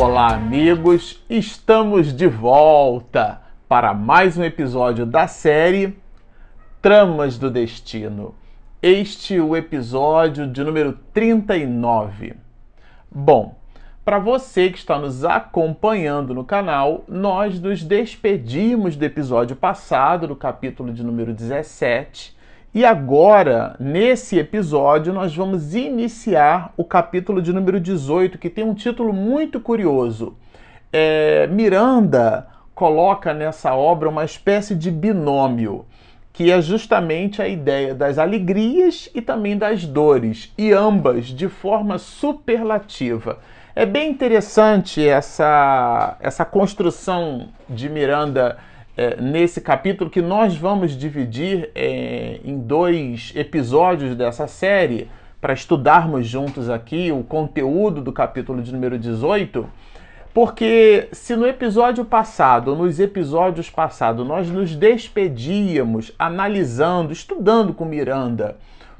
Olá, amigos! Estamos de volta para mais um episódio da série Tramas do Destino. Este é o episódio de número 39. Bom, para você que está nos acompanhando no canal, nós nos despedimos do episódio passado, do capítulo de número 17, e agora, nesse episódio, nós vamos iniciar o capítulo de número 18, que tem um título muito curioso. É, Miranda coloca nessa obra uma espécie de binômio, que é justamente a ideia das alegrias e também das dores, e ambas de forma superlativa. É bem interessante essa, essa construção de Miranda é, nesse capítulo que nós vamos dividir é, em dois episódios dessa série para estudarmos juntos aqui o conteúdo do capítulo de número 18. Porque se no episódio passado, nos episódios passados, nós nos despedíamos analisando, estudando com Miranda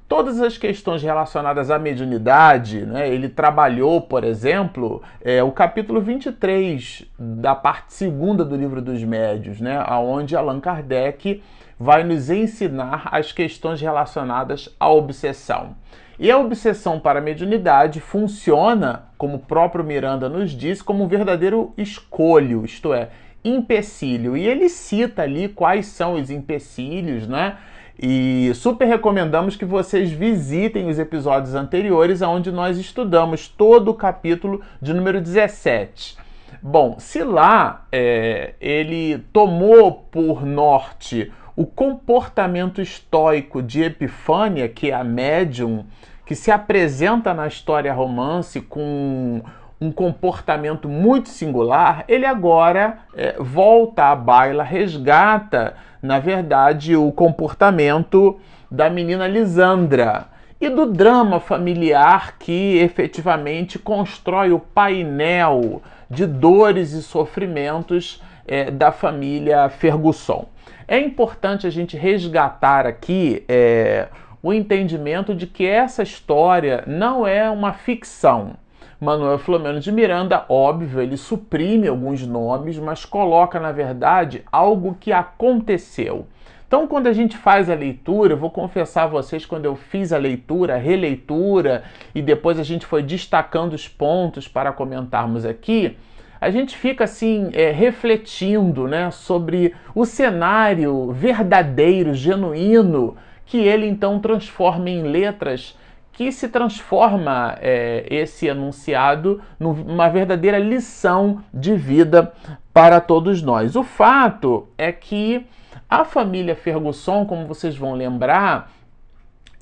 todas as questões relacionadas à mediunidade, né, ele trabalhou, por exemplo, é, o capítulo 23 da parte segunda do livro dos médios, né, onde Allan Kardec vai nos ensinar as questões relacionadas à obsessão. E a obsessão para a mediunidade funciona, como o próprio Miranda nos diz, como um verdadeiro escolho, isto é, empecilho. E ele cita ali quais são os empecilhos, né? E super recomendamos que vocês visitem os episódios anteriores, onde nós estudamos todo o capítulo de número 17. Bom, se lá é, ele tomou por norte o comportamento estoico de Epifânia, que é a médium que se apresenta na história romance com um comportamento muito singular, ele agora é, volta à baila, resgata, na verdade, o comportamento da menina Lisandra e do drama familiar que efetivamente constrói o painel de dores e sofrimentos é, da família Ferguson. É importante a gente resgatar aqui é, o entendimento de que essa história não é uma ficção Manuel Filomeno de Miranda, óbvio, ele suprime alguns nomes, mas coloca, na verdade, algo que aconteceu. Então, quando a gente faz a leitura, eu vou confessar a vocês, quando eu fiz a leitura, a releitura, e depois a gente foi destacando os pontos para comentarmos aqui, a gente fica assim é, refletindo né, sobre o cenário verdadeiro, genuíno, que ele então transforma em letras que se transforma é, esse enunciado numa verdadeira lição de vida para todos nós. O fato é que a família Ferguson, como vocês vão lembrar,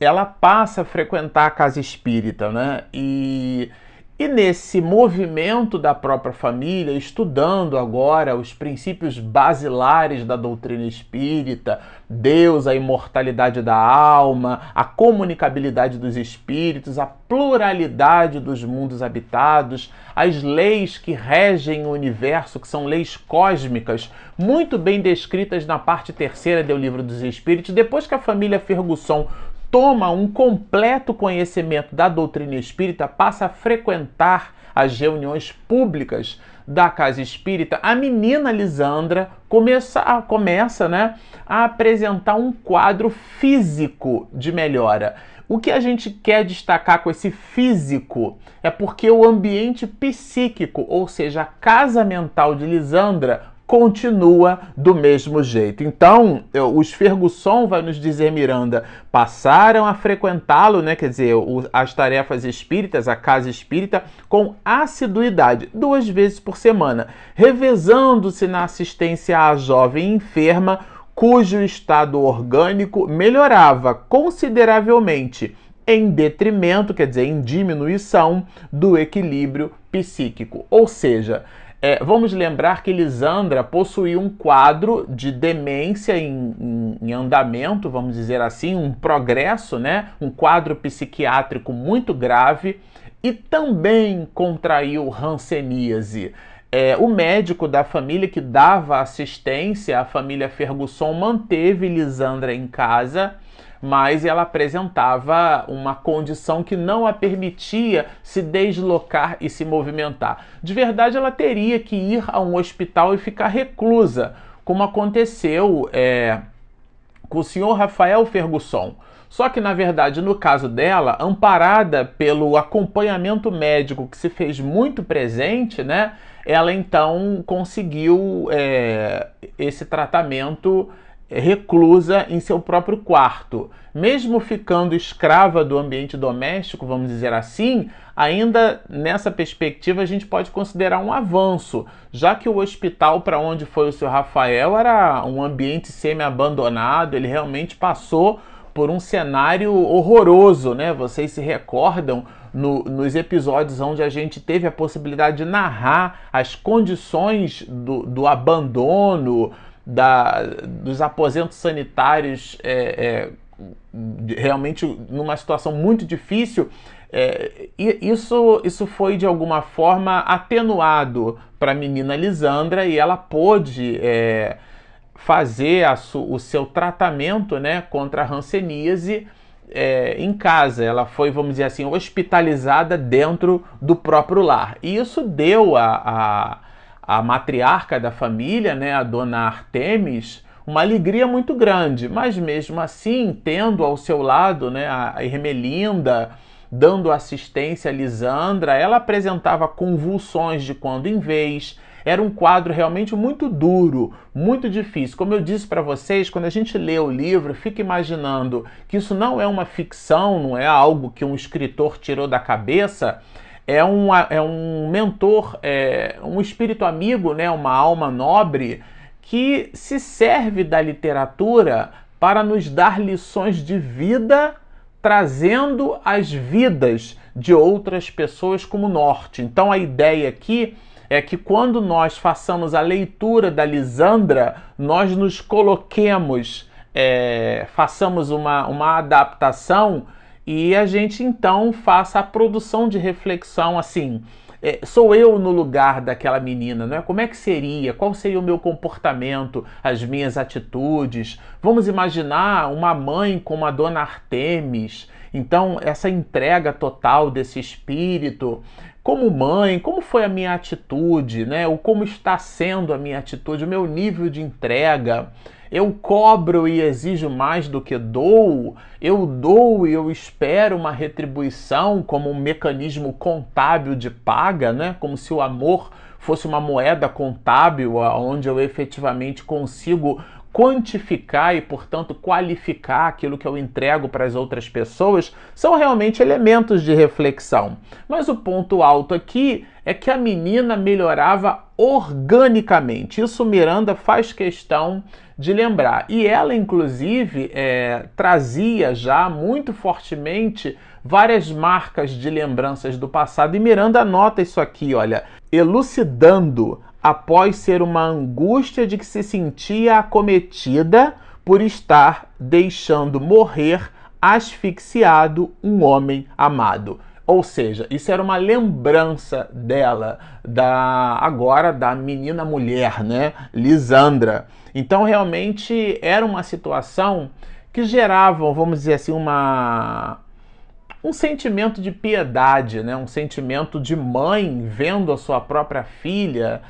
ela passa a frequentar a casa espírita, né? E e nesse movimento da própria família, estudando agora os princípios basilares da doutrina espírita, Deus, a imortalidade da alma, a comunicabilidade dos espíritos, a pluralidade dos mundos habitados, as leis que regem o universo, que são leis cósmicas, muito bem descritas na parte terceira do Livro dos Espíritos, depois que a família Fergusson toma um completo conhecimento da doutrina espírita, passa a frequentar as reuniões públicas da casa espírita, a menina Lisandra começa, a, começa né, a apresentar um quadro físico de melhora. O que a gente quer destacar com esse físico é porque o ambiente psíquico, ou seja, a casa mental de Lisandra, continua do mesmo jeito. Então, os Ferguson, vai nos dizer Miranda, passaram a frequentá-lo, né, quer dizer, as tarefas espíritas, a casa espírita, com assiduidade, duas vezes por semana, revezando-se na assistência à jovem enferma, cujo estado orgânico melhorava consideravelmente em detrimento, quer dizer, em diminuição do equilíbrio psíquico. Ou seja, é, vamos lembrar que Lisandra possuía um quadro de demência em, em, em, andamento, vamos dizer assim, um progresso, né? um quadro psiquiátrico muito grave e também contraiu hanseníase. É, o médico da família que dava assistência à família Ferguson manteve Lisandra em casa, mas ela apresentava uma condição que não a permitia se deslocar e se movimentar. De verdade, ela teria que ir a um hospital e ficar reclusa, como aconteceu é, com o senhor Rafael Ferguson. Só que, na verdade, no caso dela, amparada pelo acompanhamento médico que se fez muito presente, né? Ela então conseguiu é, esse tratamento reclusa em seu próprio quarto. Mesmo ficando escrava do ambiente doméstico, vamos dizer assim, ainda nessa perspectiva a gente pode considerar um avanço, já que o hospital para onde foi o seu Rafael era um ambiente semi-abandonado, ele realmente passou por um cenário horroroso, né? Vocês se recordam no, nos episódios onde a gente teve a possibilidade de narrar as condições do, do abandono, da, dos aposentos sanitários é, é, realmente numa situação muito difícil. É, isso, isso foi de alguma forma atenuado para a menina Lisandra e ela pôde é, fazer o seu tratamento né, contra a hanseníase é, em casa. Ela foi, vamos dizer assim, hospitalizada dentro do próprio lar. E isso deu a, a, a matriarca da família, né, a dona Artemis, uma alegria muito grande. Mas mesmo assim, tendo ao seu lado né, a Irmelinda, dando assistência a Lisandra, ela apresentava convulsões de quando em vez era um quadro realmente muito duro, muito difícil. Como eu disse para vocês, quando a gente lê o livro, fica imaginando que isso não é uma ficção, não é algo que um escritor tirou da cabeça. É um, é um mentor, é um espírito amigo, né, uma alma nobre que se serve da literatura para nos dar lições de vida, trazendo as vidas de outras pessoas como norte. Então a ideia aqui é que quando nós façamos a leitura da Lisandra, nós nos coloquemos, é, façamos uma, uma adaptação e a gente então faça a produção de reflexão assim. É, sou eu no lugar daquela menina, não é? Como é que seria? Qual seria o meu comportamento, as minhas atitudes? Vamos imaginar uma mãe como a dona Artemis. Então, essa entrega total desse espírito, como mãe, como foi a minha atitude, né? O como está sendo a minha atitude, o meu nível de entrega. Eu cobro e exijo mais do que dou. Eu dou e eu espero uma retribuição como um mecanismo contábil de paga, né? Como se o amor fosse uma moeda contábil onde eu efetivamente consigo quantificar e, portanto, qualificar aquilo que eu entrego para as outras pessoas, são realmente elementos de reflexão. Mas o ponto alto aqui é que a menina melhorava organicamente. Isso Miranda faz questão de lembrar. E ela, inclusive, é, trazia já muito fortemente várias marcas de lembranças do passado. E Miranda anota isso aqui, olha, elucidando após ser uma angústia de que se sentia acometida por estar deixando morrer asfixiado um homem amado. Ou seja, isso era uma lembrança dela, da agora da menina mulher, né, Lisandra. Então realmente era uma situação que gerava, vamos dizer assim, uma um sentimento de piedade, né, um sentimento de mãe vendo a sua própria filha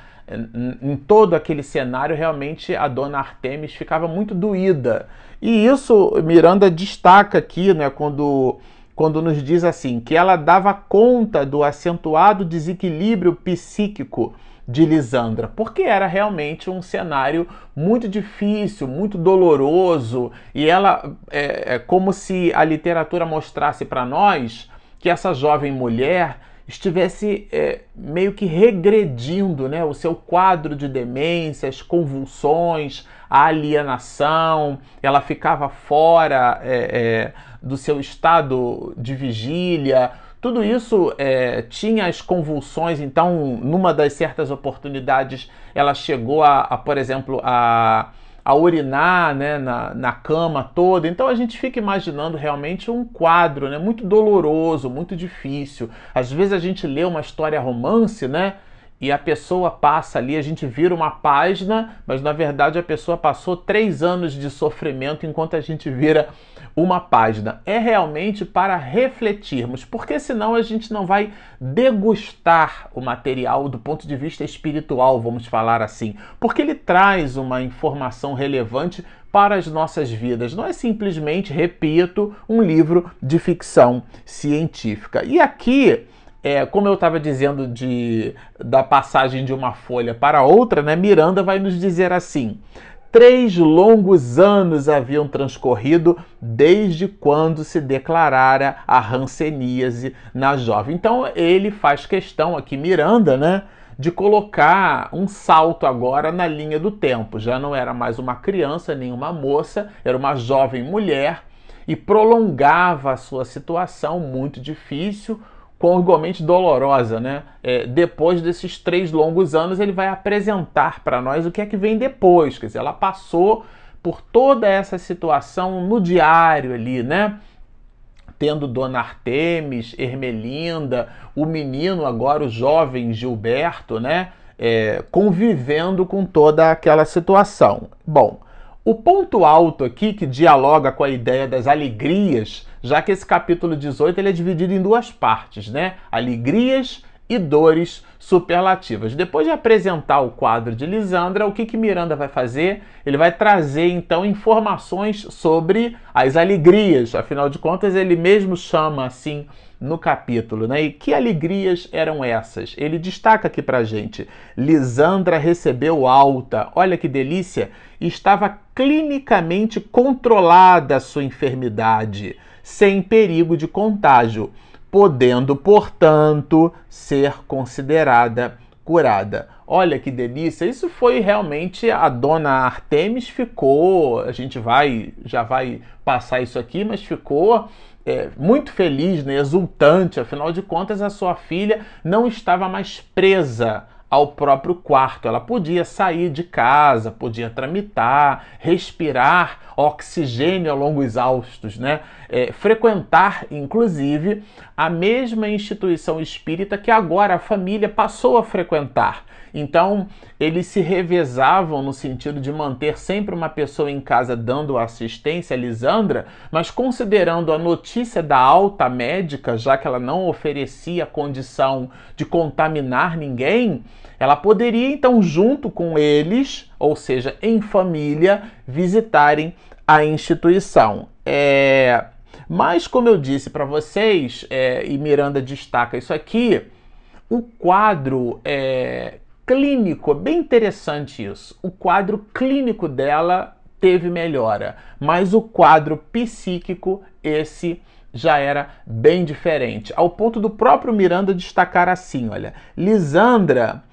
em todo aquele cenário, realmente a dona Artemis ficava muito doída. E isso Miranda destaca aqui, né, quando, quando nos diz assim, que ela dava conta do acentuado desequilíbrio psíquico de Lisandra, porque era realmente um cenário muito difícil, muito doloroso, e ela é, é como se a literatura mostrasse para nós que essa jovem mulher estivesse é, meio que regredindo né, o seu quadro de demência, as convulsões, a alienação, ela ficava fora é, é, do seu estado de vigília. Tudo isso é, tinha as convulsões, então, numa das certas oportunidades, ela chegou a, a por exemplo, a a urinar né, na, na cama toda. Então a gente fica imaginando realmente um quadro né, muito doloroso, muito difícil. Às vezes a gente lê uma história romance, né? E a pessoa passa ali, a gente vira uma página, mas na verdade a pessoa passou três anos de sofrimento enquanto a gente vira uma página. É realmente para refletirmos, porque senão a gente não vai degustar o material do ponto de vista espiritual, vamos falar assim, porque ele traz uma informação relevante para as nossas vidas. Não é simplesmente, repito, um livro de ficção científica. E aqui é, como eu estava dizendo de, da passagem de uma folha para outra, né, Miranda vai nos dizer assim: três longos anos haviam transcorrido desde quando se declarara a ranceníase na jovem. Então ele faz questão aqui, Miranda, né? De colocar um salto agora na linha do tempo. Já não era mais uma criança nem uma moça, era uma jovem mulher e prolongava a sua situação muito difícil, igualmente dolorosa, né? É, depois desses três longos anos, ele vai apresentar para nós o que é que vem depois. Quer dizer, ela passou por toda essa situação no diário ali, né? Tendo Dona Artemis, Ermelinda, o menino agora, o jovem Gilberto, né? É, convivendo com toda aquela situação. Bom, o ponto alto aqui que dialoga com a ideia das alegrias, já que esse capítulo 18 ele é dividido em duas partes, né? Alegrias e dores superlativas. Depois de apresentar o quadro de Lisandra, o que, que Miranda vai fazer? Ele vai trazer então informações sobre as alegrias. Afinal de contas, ele mesmo chama assim no capítulo, né? E que alegrias eram essas? Ele destaca aqui pra gente: Lisandra recebeu alta, olha que delícia, estava clinicamente controlada a sua enfermidade, sem perigo de contágio, podendo, portanto, ser considerada curada. Olha que delícia! Isso foi realmente a dona Artemis ficou, a gente vai já vai passar isso aqui, mas ficou é, muito feliz, né, exultante, afinal de contas, a sua filha não estava mais presa ao próprio quarto. Ela podia sair de casa, podia tramitar, respirar oxigênio a longos exaustos, né? É, frequentar, inclusive, a mesma instituição espírita que agora a família passou a frequentar. Então, eles se revezavam no sentido de manter sempre uma pessoa em casa dando assistência a Lisandra, mas considerando a notícia da alta médica, já que ela não oferecia condição de contaminar ninguém, ela poderia então, junto com eles, ou seja, em família, visitarem a instituição. É... Mas, como eu disse para vocês, é... e Miranda destaca isso aqui, o quadro é, clínico, bem interessante isso. O quadro clínico dela teve melhora, mas o quadro psíquico, esse já era bem diferente. Ao ponto do próprio Miranda destacar assim: olha, Lisandra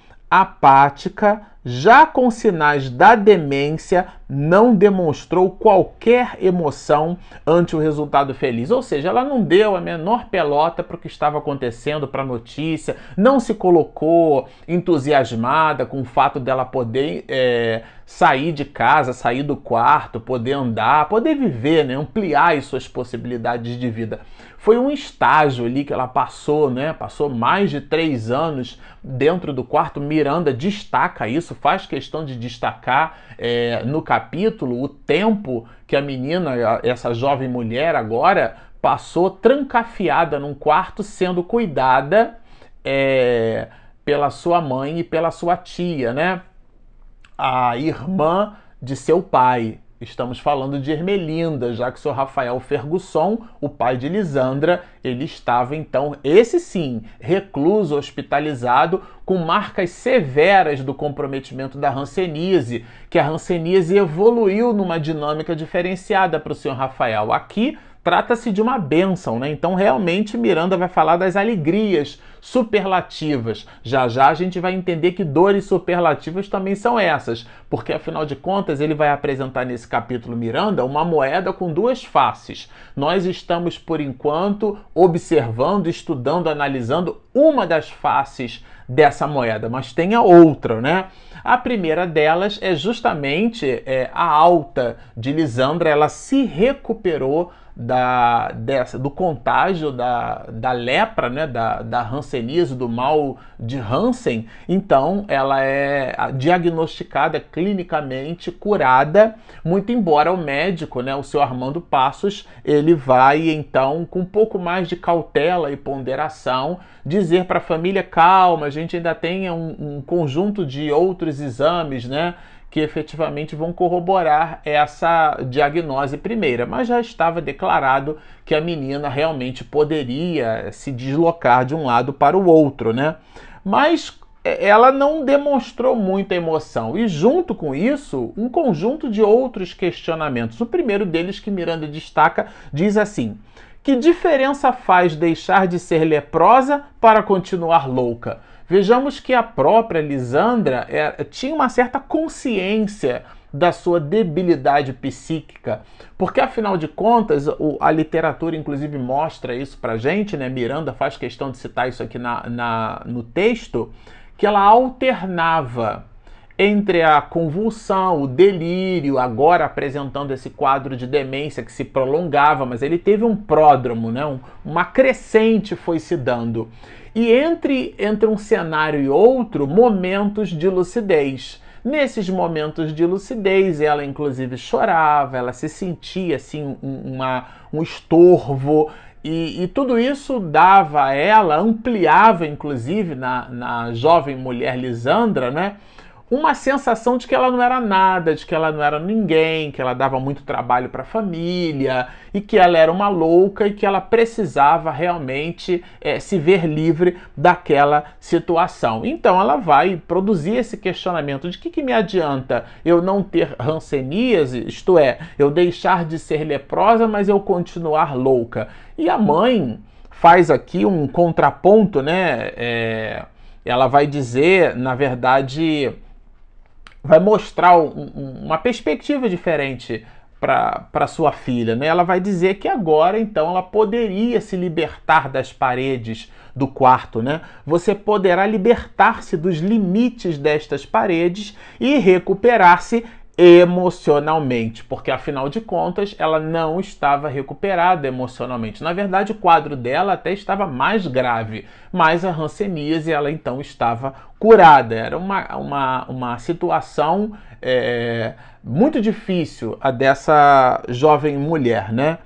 apática, já com sinais da demência, não demonstrou qualquer emoção ante o resultado feliz. Ou seja, ela não deu a menor pelota para o que estava acontecendo, para a notícia, não se colocou entusiasmada com o fato dela poder é, sair de casa, sair do quarto, poder andar, poder viver, né? ampliar as suas possibilidades de vida. Foi um estágio ali que ela passou, né? Passou mais de três anos dentro do quarto. Miranda destaca isso, faz questão de destacar é, no capítulo o tempo que a menina, essa jovem mulher agora, passou trancafiada num quarto sendo cuidada é, pela sua mãe e pela sua tia, né? A irmã de seu pai. Estamos falando de Ermelinda, já que o Sr. Rafael Fergusson, o pai de Lisandra, ele estava então, esse sim, recluso, hospitalizado, com marcas severas do comprometimento da hanseníase, que a hanseníase evoluiu numa dinâmica diferenciada para o Sr. Rafael. Aqui trata-se de uma bênção, né? Então, realmente, Miranda vai falar das alegrias superlativas. Já já a gente vai entender que dores superlativas também são essas, porque afinal de contas ele vai apresentar nesse capítulo Miranda uma moeda com duas faces. Nós estamos, por enquanto, observando, estudando, analisando uma das faces dessa moeda, mas tem a outra, né? A primeira delas é justamente é, a alta de Lisandra, ela se recuperou da, dessa, do contágio da, da lepra, né, da, da hanseníase, do mal de Hansen, então ela é diagnosticada clinicamente curada, muito embora o médico, né, o seu Armando Passos, ele vai então com um pouco mais de cautela e ponderação dizer para a família calma, a gente ainda tem um, um conjunto de outros exames, né, que efetivamente vão corroborar essa diagnose primeira, mas já estava declarado que a menina realmente poderia se deslocar de um lado para o outro, né? Mas é, ela não demonstrou muita emoção e junto com isso, um conjunto de outros questionamentos. O primeiro deles que Miranda destaca diz assim: que diferença faz deixar de ser leprosa para continuar louca? Vejamos que a própria Lisandra é, tinha uma certa consciência da sua debilidade psíquica, porque afinal de contas o, a literatura inclusive mostra isso para gente, né? Miranda faz questão de citar isso aqui na, na, no texto, que ela alternava entre a convulsão, o delírio, agora apresentando esse quadro de demência que se prolongava, mas ele teve um pródromo, né? Um, uma crescente foi se dando. E entre, entre um cenário e outro, momentos de lucidez. Nesses momentos de lucidez, ela inclusive chorava, ela se sentia assim uma, um estorvo, e, e, tudo isso dava a ela, ampliava inclusive na, na jovem mulher Lisandra, né? Uma sensação de que ela não era nada, de que ela não era ninguém, que ela dava muito trabalho para a família e que ela era uma louca e que ela precisava realmente é, se ver livre daquela situação. Então ela vai produzir esse questionamento de que, que me adianta eu não ter ranceníase, isto é, eu deixar de ser leprosa, mas eu continuar louca. E a mãe faz aqui um contraponto, né? É, ela vai dizer, na verdade, vai mostrar um, uma perspectiva diferente para sua filha. Né? Ela vai dizer que agora, então, ela poderia se libertar das paredes do quarto. Né? Você poderá libertar-se dos limites destas paredes e recuperar-se emocionalmente, porque afinal de contas ela não estava recuperada emocionalmente. Na verdade, o quadro dela até estava mais grave, mas a hanseníase ela então estava curada. Era uma, uma, uma situação é, muito difícil a dessa jovem mulher, né?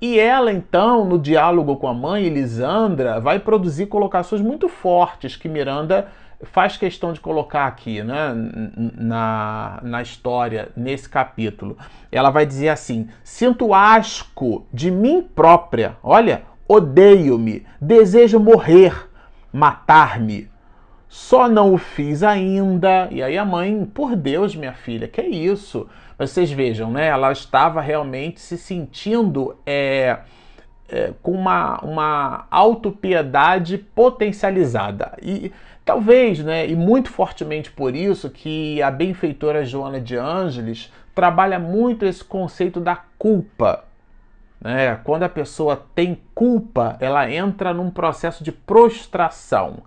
E ela, então, no diálogo com a mãe, Elisandra, vai produzir colocações muito fortes que Miranda faz questão de colocar aqui né, na, na história, nesse capítulo. Ela vai dizer assim: sinto asco de mim própria, olha, odeio-me, desejo morrer, matar-me. Só não o fiz ainda. E aí a mãe, por Deus, minha filha, que é isso? Vocês vejam, né? Ela estava realmente se sentindo é, é, com uma, uma autopiedade potencializada. E Talvez, né, e muito fortemente por isso, que a benfeitora Joana de Ângeles trabalha muito esse conceito da culpa. Né? Quando a pessoa tem culpa, ela entra num processo de prostração.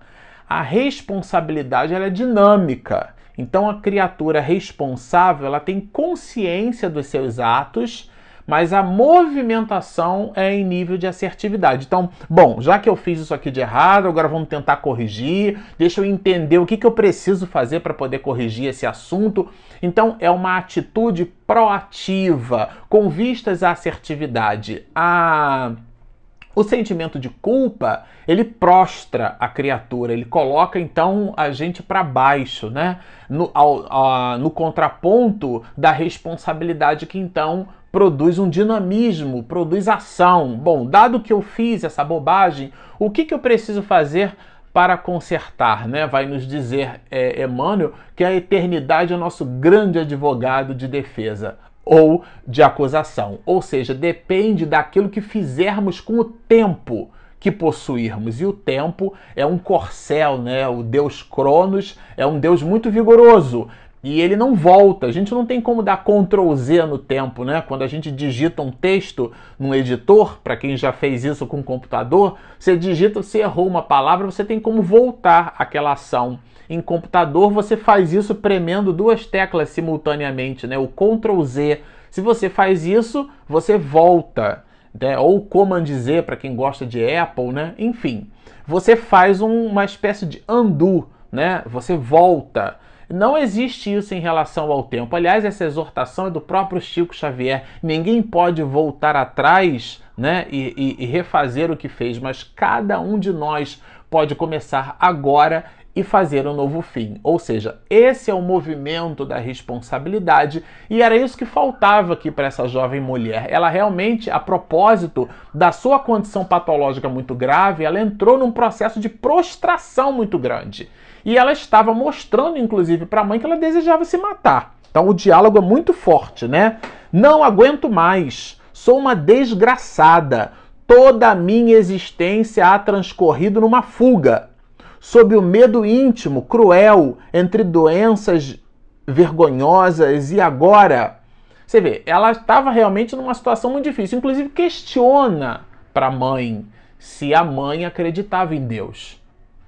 A responsabilidade ela é dinâmica. Então a criatura responsável ela tem consciência dos seus atos mas a movimentação é em nível de assertividade. Então, bom, já que eu fiz isso aqui de errado, agora vamos tentar corrigir, deixa eu entender o que, que eu preciso fazer para poder corrigir esse assunto. Então, é uma atitude proativa, com vistas à assertividade. A o sentimento de culpa, ele prostra a criatura, ele coloca então a gente para baixo, né? No, ao, a, no contraponto da responsabilidade que então produz um dinamismo, produz ação. Bom, dado que eu fiz essa bobagem, o que, que eu preciso fazer para consertar? Né? Vai nos dizer é, Emmanuel que a eternidade é o nosso grande advogado de defesa ou de acusação. Ou seja, depende daquilo que fizermos com o tempo que possuirmos. E o tempo é um corcel, né? O deus Cronos é um deus muito vigoroso e ele não volta. A gente não tem como dar Ctrl Z no tempo, né? Quando a gente digita um texto num editor, para quem já fez isso com o computador, você digita, você errou uma palavra, você tem como voltar aquela ação. Em computador, você faz isso premendo duas teclas simultaneamente, né? O Ctrl Z. Se você faz isso, você volta. Né? Ou Command Z para quem gosta de Apple, né? Enfim, você faz um, uma espécie de undo, né? Você volta. Não existe isso em relação ao tempo. Aliás, essa exortação é do próprio Chico Xavier. Ninguém pode voltar atrás né, e, e, e refazer o que fez, mas cada um de nós pode começar agora e fazer um novo fim. Ou seja, esse é o movimento da responsabilidade e era isso que faltava aqui para essa jovem mulher. Ela realmente, a propósito da sua condição patológica muito grave, ela entrou num processo de prostração muito grande. E ela estava mostrando, inclusive, para a mãe que ela desejava se matar. Então o diálogo é muito forte, né? Não aguento mais. Sou uma desgraçada. Toda a minha existência ha transcorrido numa fuga, sob o medo íntimo, cruel, entre doenças vergonhosas e agora. Você vê, ela estava realmente numa situação muito difícil. Inclusive, questiona para a mãe se a mãe acreditava em Deus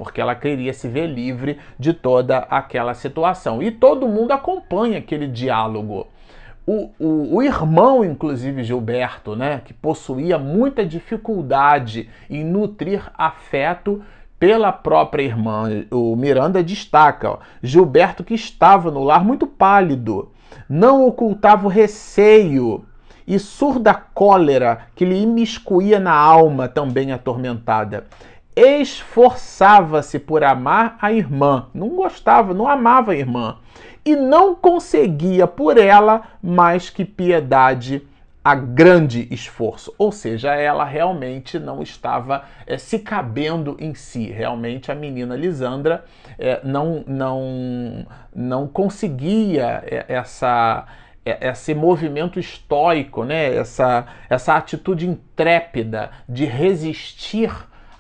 porque ela queria se ver livre de toda aquela situação. E todo mundo acompanha aquele diálogo. O, o, o, irmão, inclusive Gilberto, né, que possuía muita dificuldade em nutrir afeto pela própria irmã, o Miranda destaca, ó, Gilberto que estava no lar muito pálido, não ocultava o receio e surda cólera que lhe imiscuía na alma também atormentada. Esforçava-se por amar a irmã, não gostava, não amava a irmã, e não conseguia por ela mais que piedade a grande esforço. Ou seja, ela realmente não estava é, se cabendo em si. Realmente a menina Lisandra é, não, não, não conseguia essa esse movimento estoico, né? essa, essa atitude intrépida de resistir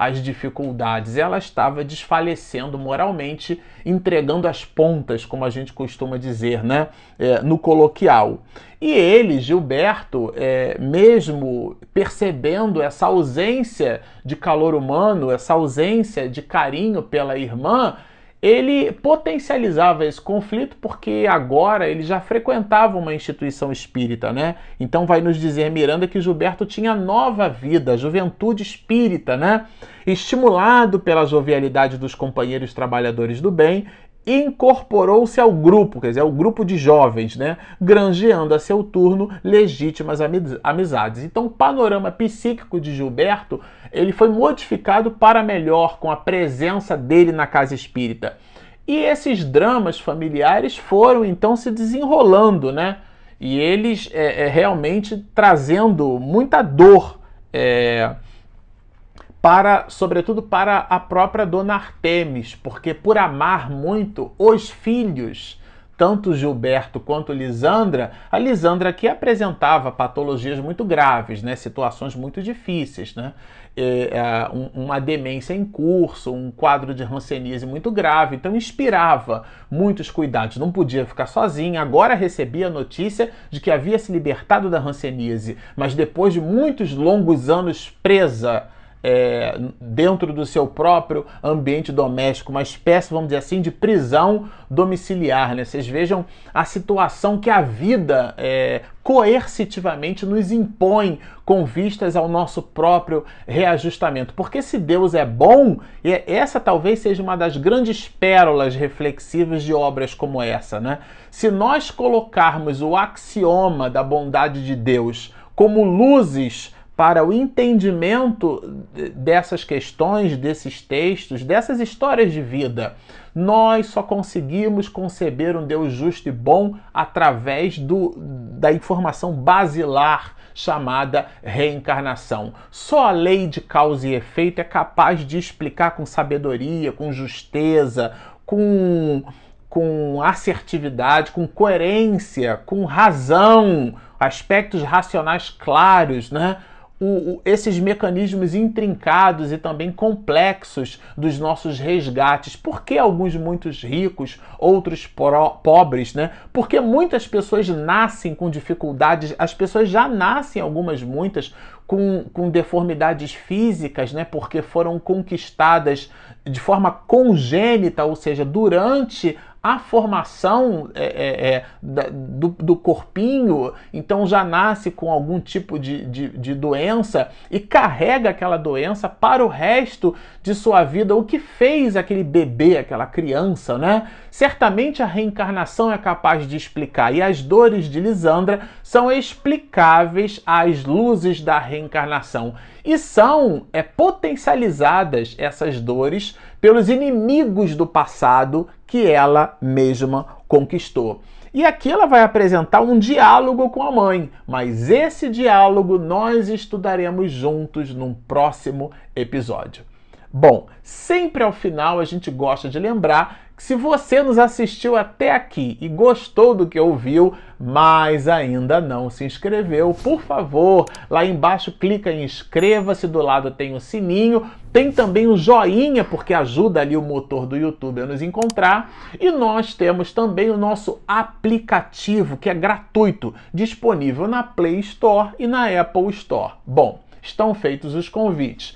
as dificuldades. Ela estava desfalecendo moralmente, entregando as pontas, como a gente costuma dizer, né? É, no coloquial. E ele, Gilberto, é, mesmo percebendo essa ausência de calor humano, essa ausência de carinho pela irmã, ele potencializava esse conflito porque agora ele já frequentava uma instituição espírita, né? Então vai nos dizer Miranda que Gilberto tinha nova vida, juventude espírita, né? Estimulado pela jovialidade dos companheiros trabalhadores do bem, incorporou-se ao grupo, quer dizer, ao grupo de jovens, né? granjeando a seu turno legítimas amizades. Então, o panorama psíquico de Gilberto ele foi modificado para melhor com a presença dele na casa espírita. E esses dramas familiares foram então se desenrolando, né? E eles é, é, realmente trazendo muita dor. É, para, sobretudo para a própria dona Artemis, porque por amar muito os filhos, tanto Gilberto quanto Lisandra, a Lisandra aqui apresentava patologias muito graves, né, situações muito difíceis, né, é, uma demência em curso, um quadro de ranceníase muito grave, então inspirava muitos cuidados, não podia ficar sozinha, agora recebia a notícia de que havia se libertado da ranceníase, mas depois de muitos longos anos presa é, dentro do seu próprio ambiente doméstico, uma espécie, vamos dizer assim, de prisão domiciliar. Né? Vocês vejam a situação que a vida é, coercitivamente nos impõe com vistas ao nosso próprio reajustamento. Porque se Deus é bom, e essa talvez seja uma das grandes pérolas reflexivas de obras como essa, né? Se nós colocarmos o axioma da bondade de Deus como luzes para o entendimento dessas questões, desses textos, dessas histórias de vida. Nós só conseguimos conceber um Deus justo e bom através do, da informação basilar chamada reencarnação. Só a lei de causa e efeito é capaz de explicar com sabedoria, com justeza, com, com assertividade, com coerência, com razão, aspectos racionais claros, né? O, o, esses mecanismos intrincados e também complexos dos nossos resgates. Por que alguns muitos ricos, outros pobres, né? Porque muitas pessoas nascem com dificuldades, as pessoas já nascem, algumas muitas, com, com deformidades físicas, né? Porque foram conquistadas de forma congênita, ou seja, durante a formação é, é, é do, do, corpinho, então já nasce com algum tipo de, de, de, doença e carrega aquela doença para o resto de sua vida. O que fez aquele bebê, aquela criança, né? Certamente a reencarnação é capaz de explicar, e as dores de Lisandra são explicáveis às luzes da reencarnação. E são é, potencializadas essas dores pelos inimigos do passado que ela mesma conquistou. E aqui ela vai apresentar um diálogo com a mãe, mas esse diálogo nós estudaremos juntos num próximo episódio. Bom, sempre ao final a gente gosta de lembrar se você nos assistiu até aqui e gostou do que ouviu, mas ainda não se inscreveu, por favor, lá embaixo clica em inscreva-se, do lado tem o sininho, tem também o joinha, porque ajuda ali o motor do YouTube a nos encontrar, e nós temos também o nosso aplicativo, que é gratuito, disponível na Play Store e na Apple Store. Bom, estão feitos os convites.